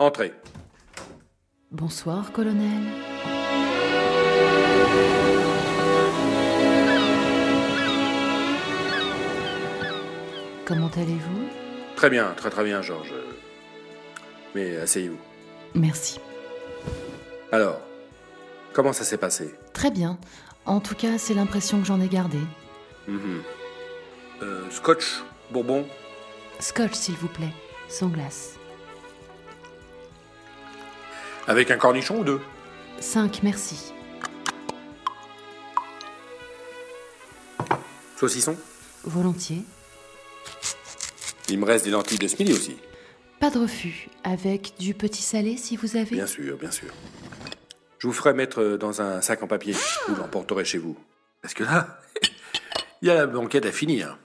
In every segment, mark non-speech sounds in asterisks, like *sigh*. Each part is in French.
Entrez. Bonsoir, colonel. Comment allez-vous? Très bien, très très bien, Georges. Mais asseyez-vous. Merci. Alors, comment ça s'est passé? Très bien. En tout cas, c'est l'impression que j'en ai gardée. Mhm. Euh, Scotch, Bourbon? Scotch, s'il vous plaît, sans glace. Avec un cornichon ou deux 5, merci. Saucisson Volontiers. Il me reste des lentilles de Smiley aussi. Pas de refus. Avec du petit salé, si vous avez. Bien sûr, bien sûr. Je vous ferai mettre dans un sac en papier. Vous l'emporterez chez vous. Parce que là, *laughs* il y a la banquette à finir.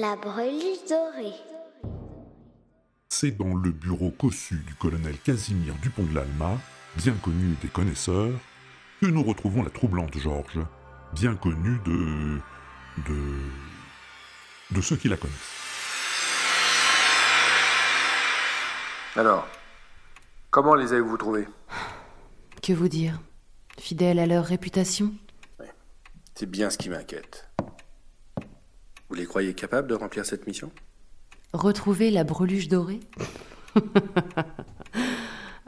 La breluche dorée. C'est dans le bureau cossu du colonel Casimir Dupont de l'Alma, bien connu des connaisseurs, que nous retrouvons la troublante Georges, bien connue de. de. de ceux qui la connaissent. Alors, comment les avez-vous trouvés? Que vous dire? Fidèles à leur réputation? C'est bien ce qui m'inquiète. Vous les croyez capables de remplir cette mission? Retrouver la breluche dorée? *laughs*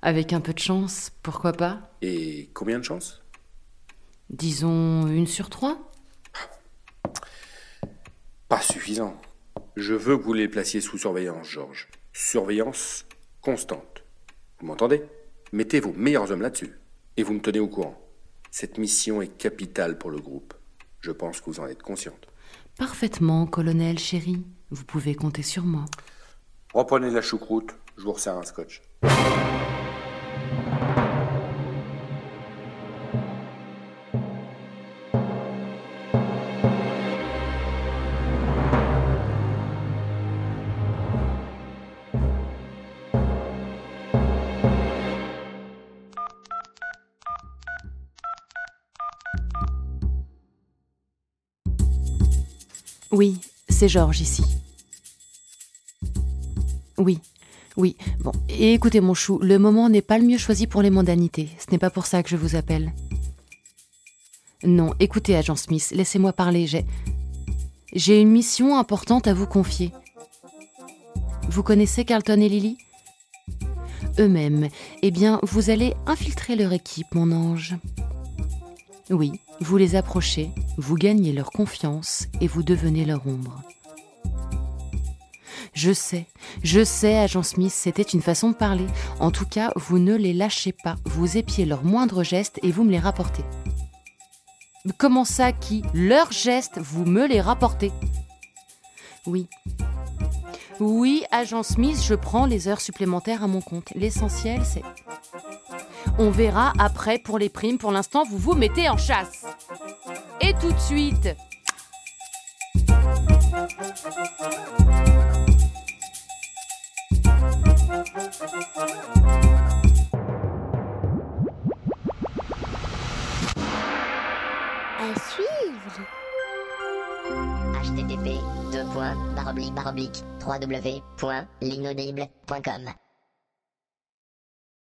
Avec un peu de chance, pourquoi pas? Et combien de chances? Disons une sur trois Pas suffisant. Je veux que vous les placiez sous surveillance, Georges. Surveillance constante. Vous m'entendez? Mettez vos meilleurs hommes là-dessus. Et vous me tenez au courant. Cette mission est capitale pour le groupe. Je pense que vous en êtes consciente. Parfaitement, colonel chéri. Vous pouvez compter sur moi. Reprenez la choucroute, je vous resserre un scotch. Oui, c'est Georges ici. Oui, oui. Bon, et écoutez mon chou, le moment n'est pas le mieux choisi pour les mondanités. Ce n'est pas pour ça que je vous appelle. Non, écoutez, agent Smith, laissez-moi parler. J'ai. J'ai une mission importante à vous confier. Vous connaissez Carlton et Lily? Eux-mêmes. Eh bien, vous allez infiltrer leur équipe, mon ange. Oui, vous les approchez, vous gagnez leur confiance et vous devenez leur ombre. Je sais, je sais, agent Smith, c'était une façon de parler. En tout cas, vous ne les lâchez pas, vous épiez leurs moindres gestes et vous me les rapportez. Comment ça, qui Leurs gestes, vous me les rapportez? Oui. Oui, agent Smith, je prends les heures supplémentaires à mon compte. L'essentiel, c'est... On verra après pour les primes. Pour l'instant, vous vous mettez en chasse. Et tout de suite. À suivre. http www.linaudible.com